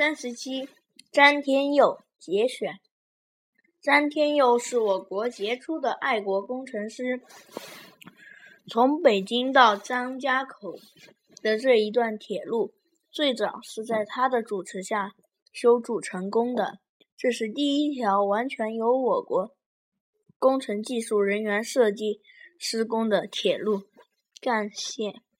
三十七詹天佑节选。詹天佑是我国杰出的爱国工程师。从北京到张家口的这一段铁路最早是在他的主持下修筑成功的。这是第一条完全由我国工程技术人员设计施工的铁路干线